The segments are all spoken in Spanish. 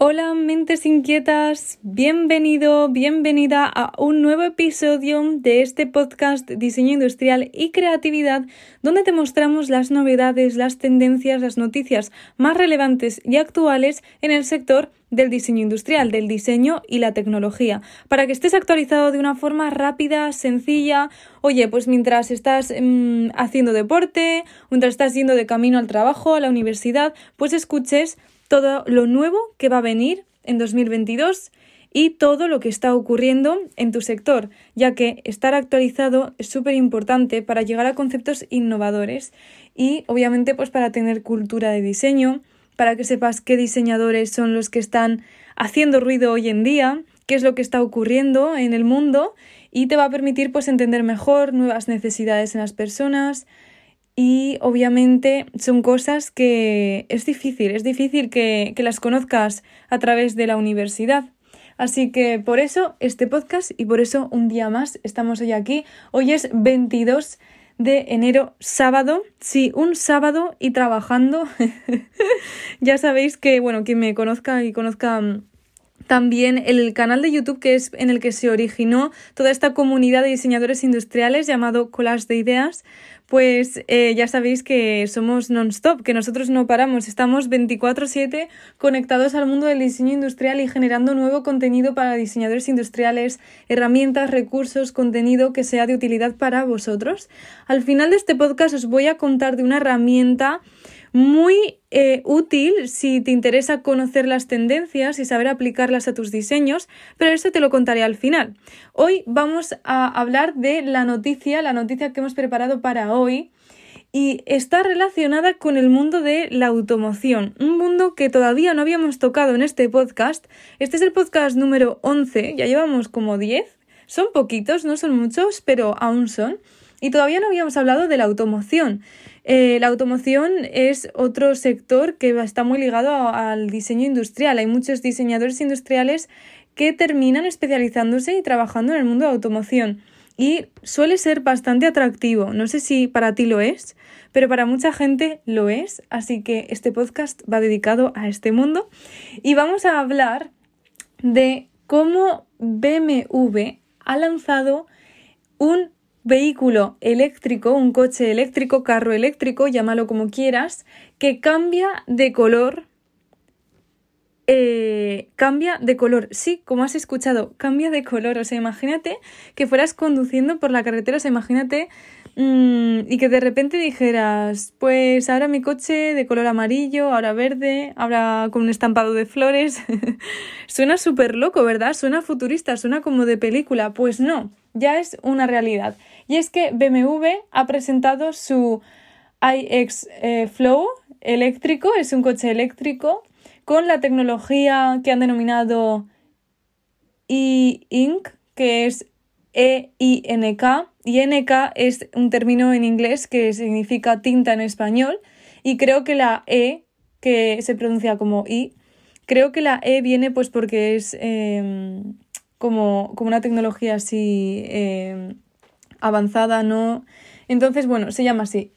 Hola mentes inquietas, bienvenido, bienvenida a un nuevo episodio de este podcast Diseño Industrial y Creatividad donde te mostramos las novedades, las tendencias, las noticias más relevantes y actuales en el sector del diseño industrial, del diseño y la tecnología, para que estés actualizado de una forma rápida, sencilla. Oye, pues mientras estás mm, haciendo deporte, mientras estás yendo de camino al trabajo, a la universidad, pues escuches todo lo nuevo que va a venir en 2022 y todo lo que está ocurriendo en tu sector, ya que estar actualizado es súper importante para llegar a conceptos innovadores y obviamente pues para tener cultura de diseño, para que sepas qué diseñadores son los que están haciendo ruido hoy en día, qué es lo que está ocurriendo en el mundo y te va a permitir pues entender mejor nuevas necesidades en las personas, y obviamente son cosas que es difícil, es difícil que, que, las conozcas a través de la universidad. Así que por eso este podcast y por eso un día más estamos hoy aquí. Hoy es 22 de enero, sábado. Sí, un sábado y trabajando. ya sabéis que, bueno, quien me conozca y conozca mm, también el canal de YouTube que es en el que se originó toda esta comunidad de diseñadores industriales llamado Collage de Ideas, pues eh, ya sabéis que somos non-stop, que nosotros no paramos, estamos 24/7 conectados al mundo del diseño industrial y generando nuevo contenido para diseñadores industriales, herramientas, recursos, contenido que sea de utilidad para vosotros. Al final de este podcast os voy a contar de una herramienta muy eh, útil si te interesa conocer las tendencias y saber aplicarlas a tus diseños, pero eso te lo contaré al final. Hoy vamos a hablar de la noticia, la noticia que hemos preparado para hoy, y está relacionada con el mundo de la automoción, un mundo que todavía no habíamos tocado en este podcast. Este es el podcast número 11, ya llevamos como 10, son poquitos, no son muchos, pero aún son. Y todavía no habíamos hablado de la automoción. Eh, la automoción es otro sector que está muy ligado al diseño industrial. Hay muchos diseñadores industriales que terminan especializándose y trabajando en el mundo de automoción. Y suele ser bastante atractivo. No sé si para ti lo es, pero para mucha gente lo es. Así que este podcast va dedicado a este mundo. Y vamos a hablar de cómo BMW ha lanzado un vehículo eléctrico, un coche eléctrico, carro eléctrico, llámalo como quieras, que cambia de color. Eh, cambia de color, sí, como has escuchado, cambia de color. O sea, imagínate que fueras conduciendo por la carretera, o sea, imagínate mm, y que de repente dijeras, pues ahora mi coche de color amarillo, ahora verde, ahora con un estampado de flores. suena súper loco, ¿verdad? Suena futurista, suena como de película. Pues no, ya es una realidad. Y es que BMW ha presentado su iX eh, Flow eléctrico, es un coche eléctrico con la tecnología que han denominado e-ink, que es E-I-N-K, y N-K es un término en inglés que significa tinta en español, y creo que la E, que se pronuncia como I, creo que la E viene pues porque es em, como, como, una tecnología así em, avanzada, ¿no? Entonces, bueno, se llama así.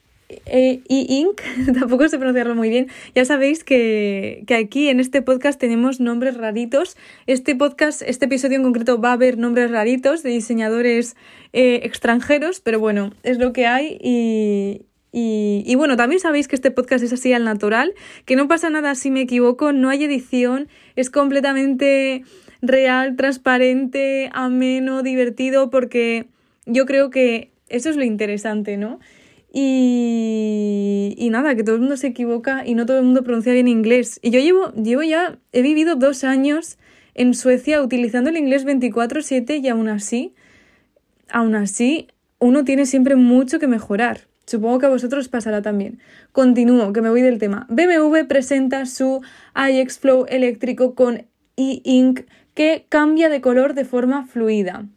E-Ink, tampoco sé pronunciarlo muy bien. Ya sabéis que, que, aquí en este podcast tenemos nombres raritos. Este podcast, este episodio en concreto, va a haber nombres raritos de diseñadores eh, extranjeros, pero bueno, es lo que hay y, y, y, bueno, también sabéis que este podcast es así al natural, que no pasa nada si me equivoco, no hay edición, es completamente real, transparente, ameno, divertido, porque yo creo que eso es lo interesante, ¿no? Y, y, nada, que todo el mundo se equivoca y no todo el mundo pronuncia bien inglés. Y yo llevo, llevo ya, he vivido dos años en Suecia utilizando el inglés 24/7 y aún así, aún así, uno tiene siempre mucho que mejorar. Supongo que a vosotros pasará también. Continúo, que me voy del tema. BMW presenta su iX Flow eléctrico con e-ink que cambia de color de forma fluida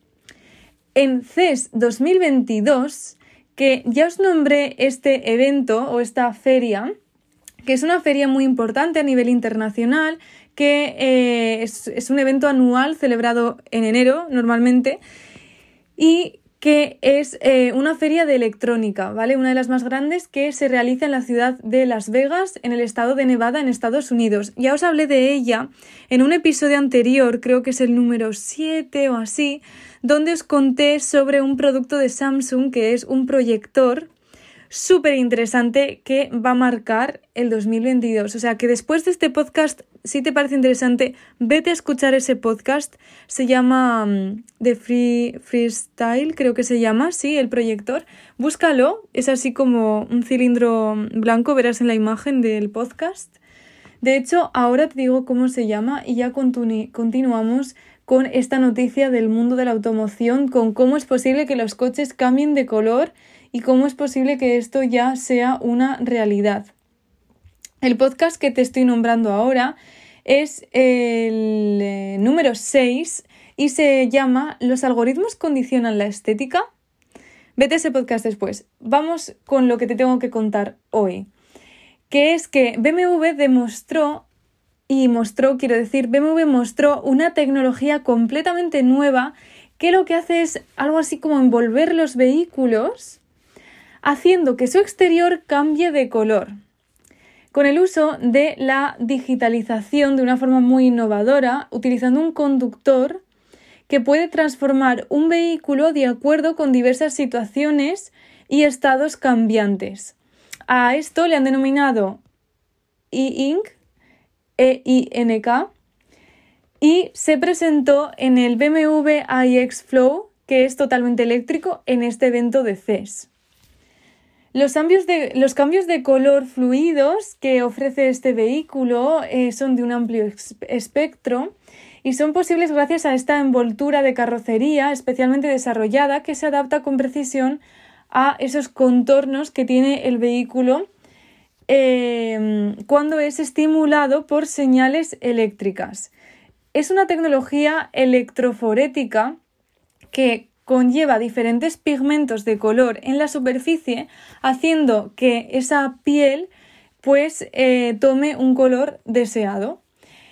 en CES 2022, que ya os nombré este evento o esta feria, que es una feria muy importante a nivel internacional, que eh, es, es un evento anual celebrado en enero normalmente y que es eh, una feria de electrónica, ¿vale? Una de las más grandes que se realiza en la ciudad de Las Vegas, en el estado de Nevada, en Estados Unidos. Ya os hablé de ella en un episodio anterior, creo que es el número 7 o así, donde os conté sobre un producto de Samsung que es un proyector súper interesante que va a marcar el 2022. O sea que después de este podcast, si te parece interesante, vete a escuchar ese podcast. Se llama mm, The Free Freestyle, creo que se llama, sí, el proyector. Búscalo, es así como un cilindro blanco, verás en la imagen del podcast. De hecho, ahora te digo cómo se llama y ya continuamos con esta noticia del mundo de la automoción, con cómo es posible que los coches cambien de color y cómo es posible que esto ya sea una realidad. El podcast que te estoy nombrando ahora es el eh, número 6 y se llama ¿Los algoritmos condicionan la estética? Vete a ese podcast después. Vamos con lo que te tengo que contar hoy. Que es que BMW demostró y mostró, quiero decir, BMW mostró una tecnología completamente nueva que lo que hace es algo así como envolver los vehículos haciendo que su exterior cambie de color. Con el uso de la digitalización de una forma muy innovadora, utilizando un conductor que puede transformar un vehículo de acuerdo con diversas situaciones y estados cambiantes. A esto le han denominado e-ink, E-I-N-K, y se presentó en el BMW iX Flow, que es totalmente eléctrico, en este evento de CES. Los cambios de, los cambios de color fluidos que ofrece este vehículo eh, son de un amplio espectro y son posibles gracias a esta envoltura de carrocería especialmente desarrollada que se adapta con precisión a esos contornos que tiene el vehículo em, cuando es estimulado por señales eléctricas. Es una tecnología electroforética que conlleva diferentes pigmentos de color en la superficie, haciendo que esa piel pues eh, tome un color deseado.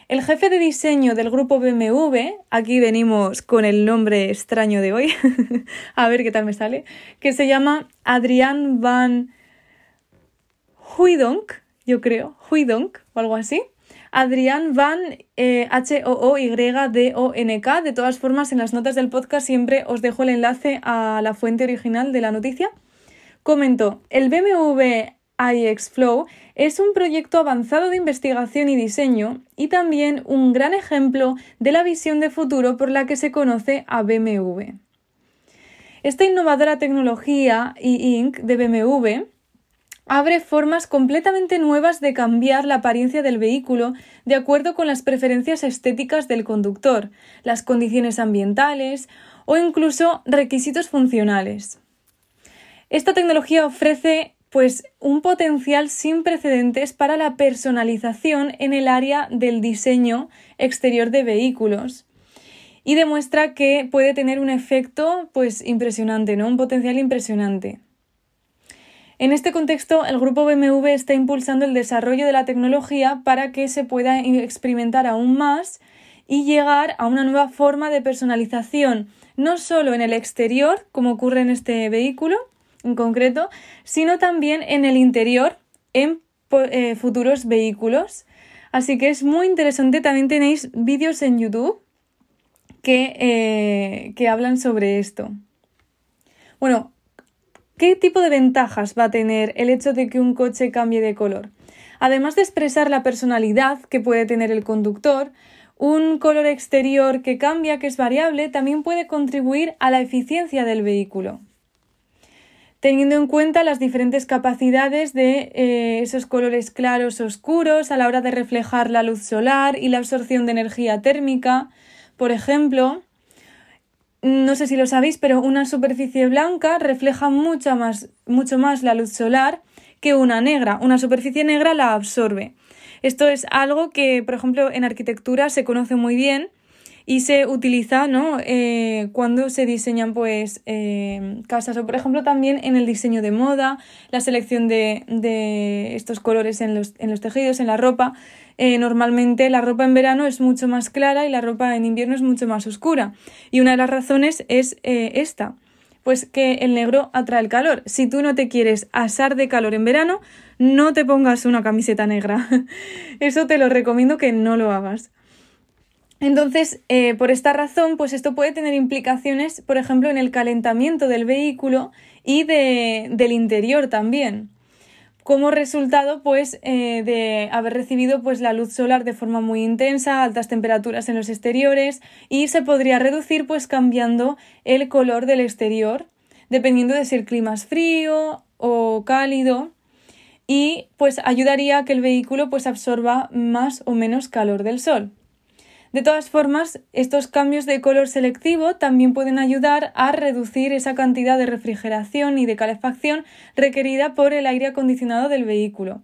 El jefe de diseño del grupo BMW, aquí venimos con el nombre extraño de hoy, a ver qué tal me sale, que se llama Adrián Van Huydonk, yo creo, Huydonk o algo así. Adrián Van, eh, H-O-O-Y-D-O-N-K. De todas formas, en las notas del podcast siempre os dejo el enlace a la fuente original de la noticia. Comentó, el BMW iX Flow es un proyecto avanzado de investigación y diseño y también un gran ejemplo de la visión de futuro por la que se conoce a BMW. Esta innovadora tecnología e-ink de BMW abre formas completamente nuevas de cambiar la apariencia del vehículo de acuerdo con las preferencias estéticas del conductor, las condiciones ambientales o incluso requisitos funcionales. Esta tecnología ofrece pues un potencial sin precedentes para la personalización en el área del diseño exterior de vehículos y demuestra que puede tener un efecto pues impresionante, ¿no? Un potencial impresionante. En este contexto, el grupo BMW está impulsando el desarrollo de la tecnología para que se pueda experimentar aún más y llegar a una nueva forma de personalización, no solo en el exterior, como ocurre en este vehículo en concreto, sino también en el interior, en eh, futuros vehículos. Así que es muy interesante. También tenéis vídeos en YouTube que, eh, que hablan sobre esto. Bueno, ¿Qué tipo de ventajas va a tener el hecho de que un coche cambie de color? Además de expresar la personalidad que puede tener el conductor, un color exterior que cambia, que es variable, también puede contribuir a la eficiencia del vehículo. Teniendo en cuenta las diferentes capacidades de eh, esos colores claros oscuros a la hora de reflejar la luz solar y la absorción de energía térmica, por ejemplo, no sé si lo sabéis, pero una superficie blanca refleja mucho más, mucho más la luz solar que una negra. Una superficie negra la absorbe. Esto es algo que, por ejemplo, en arquitectura se conoce muy bien y se utiliza ¿no? Eh, cuando se diseñan pues, eh, casas o, por ejemplo, también en el diseño de moda, la selección de, de estos colores en los, en los tejidos, en la ropa. Eh, normalmente la ropa en verano es mucho más clara y la ropa en invierno es mucho más oscura. Y una de las razones es esta, pues que el negro atrae el calor. Si tú no te quieres asar de calor en verano, no te pongas una camiseta negra. Eso te lo recomiendo que no lo hagas. Entonces, eh, por esta razón, pues esto puede tener implicaciones, por ejemplo, en el calentamiento del vehículo y de, del interior también. Como resultado, pues, eh, de haber recibido pues, la luz solar de forma muy intensa, altas temperaturas en los exteriores, y se podría reducir, pues, cambiando el color del exterior, dependiendo de si el clima es frío o cálido, y pues ayudaría a que el vehículo pues absorba más o menos calor del sol. De todas formas, estos cambios de color selectivo también pueden ayudar a reducir esa cantidad de refrigeración y de calefacción requerida por el aire acondicionado del vehículo.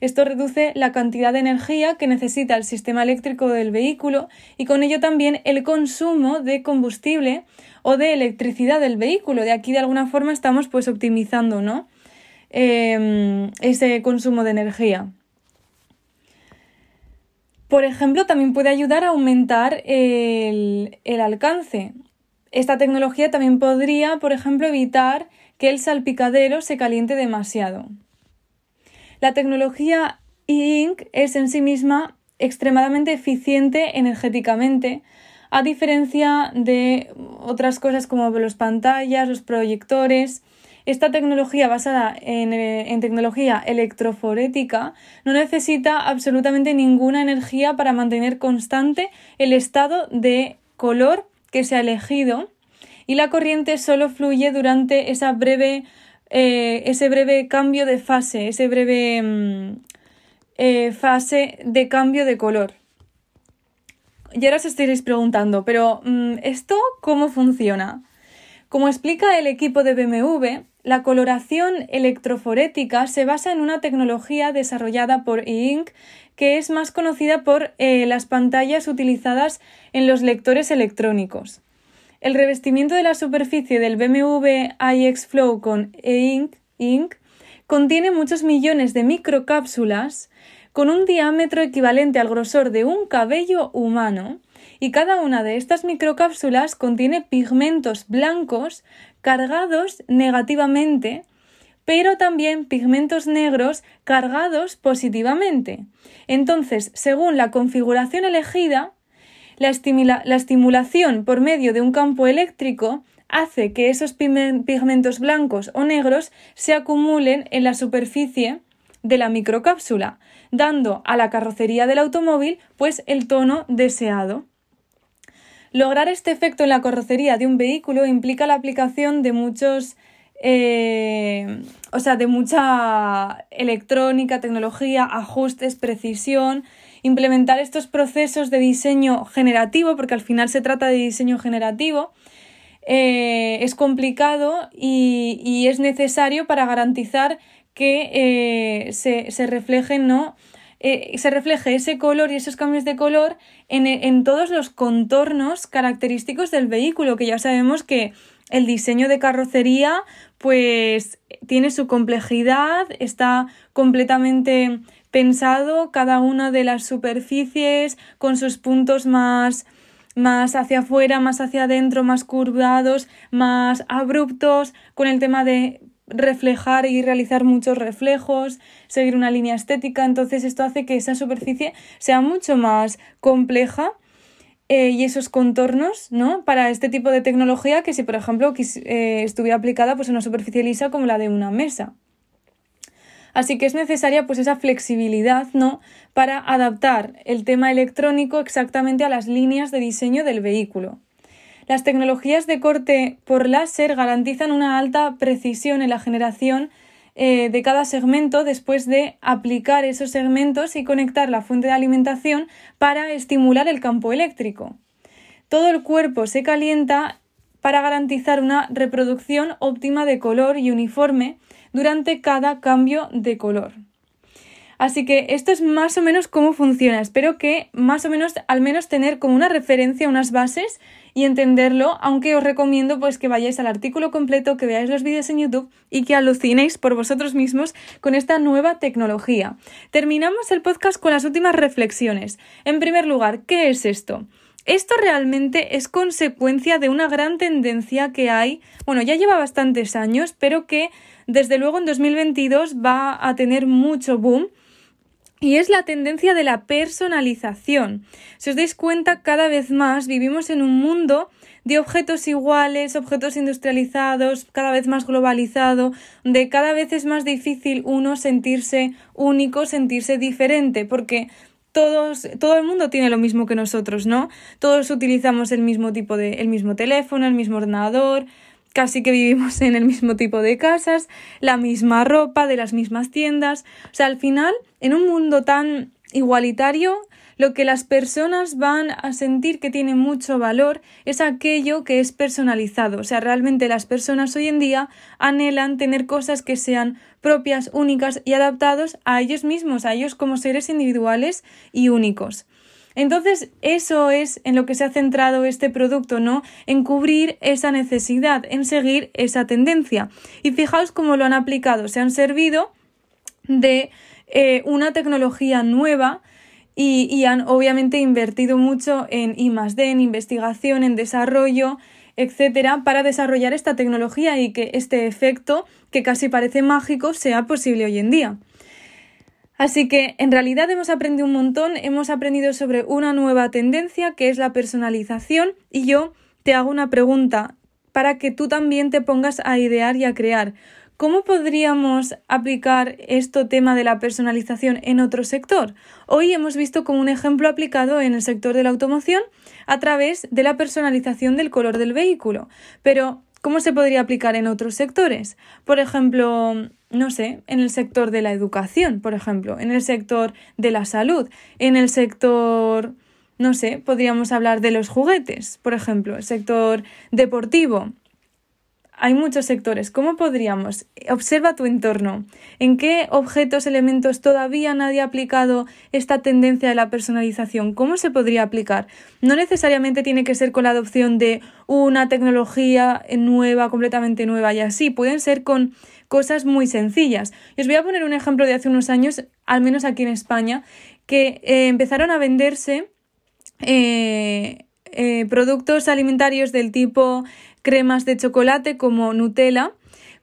Esto reduce la cantidad de energía que necesita el sistema eléctrico del vehículo y con ello también el consumo de combustible o de electricidad del vehículo. De aquí de alguna forma estamos pues optimizando ¿no? Em, ese consumo de energía. Por ejemplo, también puede ayudar a aumentar el, alcance. Esta tecnología también podría, por ejemplo, evitar que el salpicadero se caliente demasiado. La tecnología e-ink es en sí misma extremadamente eficiente energéticamente, a diferencia de otras cosas como las pantallas, los proyectores, esta tecnología basada eh, en, tecnología electroforética no necesita absolutamente ninguna energía para mantener constante el estado de color que se ha elegido y la corriente solo fluye durante esa breve, eh, ese breve cambio de fase, ese breve mm, eh, fase de cambio de color. Y ahora os estaréis preguntando, pero mm, ¿esto cómo funciona? Como explica el equipo de BMW, la coloración electroforética se basa en una tecnología desarrollada por E-Ink que es más conocida por eh, las pantallas utilizadas en los lectores electrónicos. El revestimiento de la superficie del BMW iX Flow con E-Ink contiene muchos millones de microcápsulas con un diámetro equivalente al grosor de un cabello humano y cada una de estas microcápsulas contiene pigmentos blancos cargados negativamente, pero también pigmentos negros cargados positivamente. Entonces, según la configuración elegida, la, estimulación por medio de un campo eléctrico hace que esos pigmentos blancos o negros se acumulen en la superficie de la microcápsula, dando a la carrocería del automóvil pues el tono deseado. Lograr este efecto en la carrocería de un vehículo implica la aplicación de muchos eh, o sea, de mucha electrónica, tecnología, ajustes, precisión, implementar estos procesos de diseño generativo, porque al final se trata de diseño generativo, eh, es complicado y, es necesario para garantizar que eh, se, se reflejen ¿no? Eh, se refleje ese color y esos cambios de color en, en todos los contornos característicos del vehículo, que ya sabemos que el diseño de carrocería pues tiene su complejidad, está completamente pensado cada una de las superficies con sus puntos más más hacia afuera, más hacia adentro, más curvados, más abruptos, con el tema de reflejar y realizar muchos reflejos, seguir una línea estética, entonces esto hace que esa superficie sea mucho más compleja eh, y esos contornos, ¿no? Para este tipo de tecnología que si, por ejemplo, eh, estuviera aplicada pues, una superficie lisa como la de una mesa. Así que es necesaria pues esa flexibilidad, ¿no? Para adaptar el tema electrónico exactamente a las líneas de diseño del vehículo. Las tecnologías de corte por láser garantizan una alta precisión en la generación eh, de cada segmento después de aplicar esos segmentos y conectar la fuente de alimentación para estimular el campo eléctrico. Todo el cuerpo se calienta para garantizar una reproducción óptima de color y uniforme durante cada cambio de color. Así que esto es más o menos cómo funciona. Espero que más o menos al menos tener como una referencia, unas bases y entenderlo, aunque os recomiendo pues que vayáis al artículo completo, que veáis los vídeos en YouTube y que alucinéis por vosotros mismos con esta nueva tecnología. Terminamos el podcast con las últimas reflexiones. En primer lugar, ¿qué es esto? esto realmente es consecuencia de una gran tendencia que hay, bueno, ya lleva bastantes años, pero que desde luego en 2022 va a tener mucho boom. Y es la tendencia de la personalización. Si os dais cuenta, cada vez más vivimos en un mundo de objetos iguales, objetos industrializados, cada vez más globalizado, de cada vez es más difícil uno sentirse único, sentirse diferente, porque todos, todo el mundo tiene lo mismo que nosotros, ¿no? Todos utilizamos el mismo tipo de, el mismo teléfono, el mismo ordenador, casi que vivimos en el mismo tipo de casas, la misma ropa, de las mismas tiendas. O sea, al final, en un mundo tan igualitario, lo que las personas van a sentir que tiene mucho valor es aquello que es personalizado. O sea, realmente las personas hoy en día anhelan tener cosas que sean propias, únicas y adaptados a ellos mismos, a ellos como seres individuales y únicos. Entonces, eso es en lo que se ha centrado este producto, ¿no? En cubrir esa necesidad, en seguir esa tendencia. Y fijaos cómo lo han aplicado. Se han servido de eh, una tecnología nueva y, han obviamente invertido mucho en I D, en investigación, en desarrollo, etcétera, para desarrollar esta tecnología y que este efecto, que casi parece mágico, sea posible hoy en día. Así que en realidad hemos aprendido un montón, hemos aprendido sobre una nueva tendencia que es la personalización y yo te hago una pregunta para que tú también te pongas a idear y a crear. ¿Cómo podríamos aplicar este tema de la personalización en otro sector? Hoy hemos visto como un ejemplo aplicado en el sector de la automoción a través de la personalización del color del vehículo. Pero, ¿cómo se podría aplicar en otros sectores? Por ejemplo, no sé, en el sector de la educación, por ejemplo, en el sector de la salud, en el sector no sé, podríamos hablar de los juguetes, por ejemplo, el sector deportivo, hay muchos sectores. ¿Cómo podríamos? Observa tu entorno. ¿En qué objetos, elementos todavía nadie ha aplicado esta tendencia de la personalización? ¿Cómo se podría aplicar? No necesariamente tiene que ser con la adopción de una tecnología nueva, completamente nueva y así. Pueden ser con cosas muy sencillas. Y os voy a poner un ejemplo de hace unos años, al menos aquí en España, que eh, empezaron a venderse eh, eh, productos alimentarios del tipo cremas de chocolate como Nutella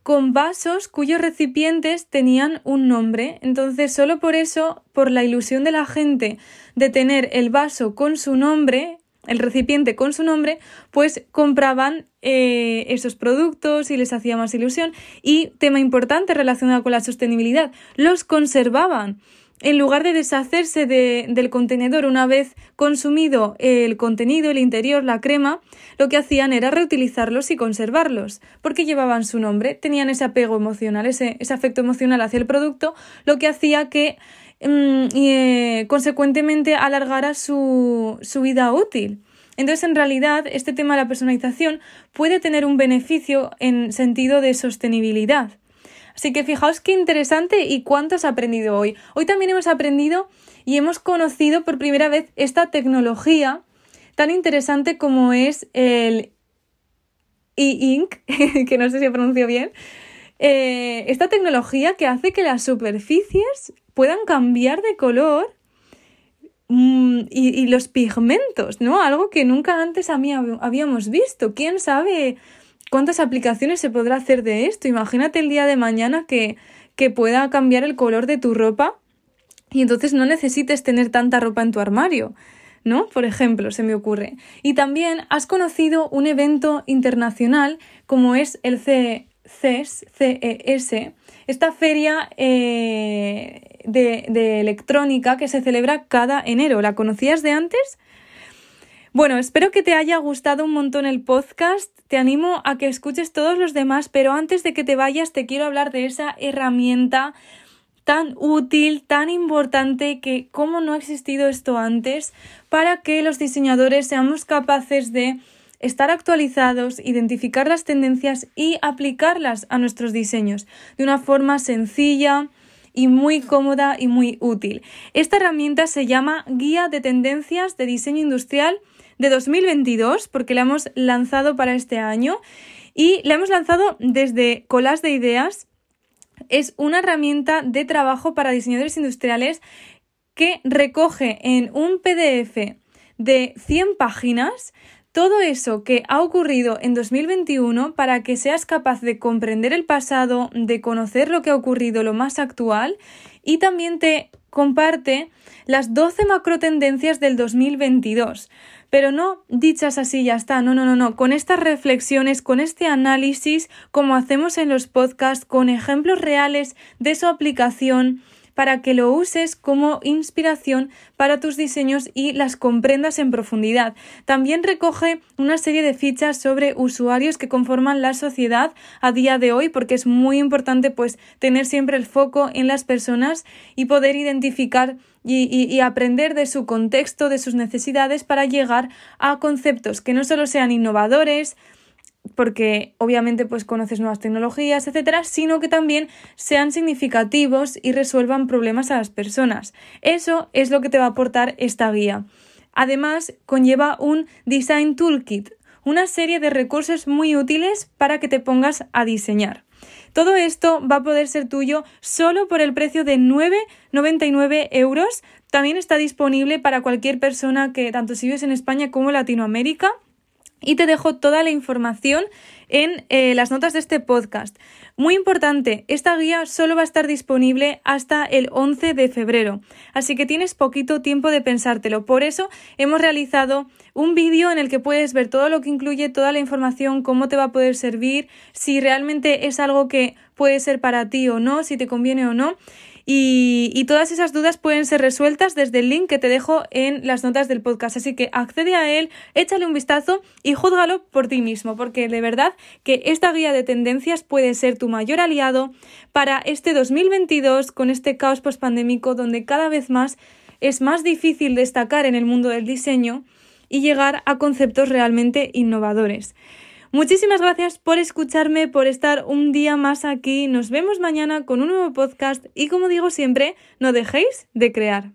con vasos cuyos recipientes tenían un nombre. Entonces, solo por eso, por la ilusión de la gente de tener el vaso con su nombre, el recipiente con su nombre, pues compraban eh, esos productos y les hacía más ilusión. Y tema importante relacionado con la sostenibilidad, los conservaban en lugar de deshacerse del contenedor una vez consumido el contenido, el interior, la crema, lo que hacían era reutilizarlos y conservarlos, porque llevaban su nombre, tenían ese apego emocional, ese, afecto emocional hacia el producto, lo que hacía que mm, eh, consecuentemente alargara su, su vida útil. Entonces, en realidad, este tema de la personalización puede tener un beneficio en sentido de sostenibilidad. Así que fijaos qué interesante y cuánto has aprendido hoy. Hoy también hemos aprendido y hemos conocido por primera vez esta tecnología tan interesante como es el e-ink, que no sé si pronuncio bien, eh, esta tecnología que hace que las superficies puedan cambiar de color mm, y, los pigmentos, ¿no? Algo que nunca antes habíamos visto. ¿Quién sabe ¿Cuántas aplicaciones se podrá hacer de esto? Imagínate el día de mañana que, que pueda cambiar el color de tu ropa y entonces no necesites tener tanta ropa en tu armario. ¿no? Por ejemplo, se me ocurre. Y también has conocido un evento internacional como es el CES, CES esta feria eh, de, de, electrónica que se celebra cada enero. ¿La conocías de antes? Bueno, espero que te haya gustado un montón el podcast. Te animo a que escuches todos los demás, pero antes de que te vayas te quiero hablar de esa herramienta tan útil, tan importante que cómo no ha existido esto antes para que los diseñadores seamos capaces de estar actualizados, identificar las tendencias y aplicarlas a nuestros diseños de una forma sencilla y muy cómoda y muy útil. Esta herramienta se llama Guía de Tendencias de Diseño Industrial de 2022 porque la hemos lanzado para este año y la hemos lanzado desde Colas de Ideas. Es una herramienta de trabajo para diseñadores industriales que recoge en un PDF de 100 páginas todo eso que ha ocurrido en 2021 para que seas capaz de comprender el pasado, de conocer lo que ha ocurrido, lo más actual, y también te comparte las 12 macrotendencias del 2022. Pero no dichas así ya está, no, no, no, no, con estas reflexiones, con este análisis, como hacemos en los podcasts, con ejemplos reales de su aplicación, para que lo uses como inspiración para tus diseños y las comprendas en profundidad. También recoge una serie de fichas sobre usuarios que conforman la sociedad a día de hoy porque es muy importante pues tener siempre el foco en las personas y poder identificar y, y, aprender de su contexto, de sus necesidades para llegar a conceptos que no solo sean innovadores, porque obviamente pues conoces nuevas tecnologías, etcétera, sino que también sean significativos y resuelvan problemas a las personas. Eso es lo que te va a aportar esta guía. Además, conlleva un Design Toolkit, una serie de recursos muy útiles para que te pongas a diseñar. Todo esto va a poder ser tuyo solo por el precio de 9,99 euros. También está disponible para cualquier persona que tanto si vives en España como en Latinoamérica y te dejo toda la información en eh, las notas de este podcast. Muy importante, esta guía solo va a estar disponible hasta el 11 de febrero, así que tienes poquito tiempo de pensártelo. Por eso hemos realizado un vídeo en el que puedes ver todo lo que incluye, toda la información, cómo te va a poder servir, si realmente es algo que puede ser para ti o no, si te conviene o no. Y, todas esas dudas pueden ser resueltas desde el link que te dejo en las notas del podcast. Así que accede a él, échale un vistazo y júzgalo por ti mismo, porque de verdad que esta guía de tendencias puede ser tu mayor aliado para este 2022 con este caos pospandémico donde cada vez más es más difícil destacar en el mundo del diseño y llegar a conceptos realmente innovadores. Muchísimas gracias por escucharme, por estar un día más aquí. Nos vemos mañana con un nuevo podcast y como digo siempre, no dejéis de crear.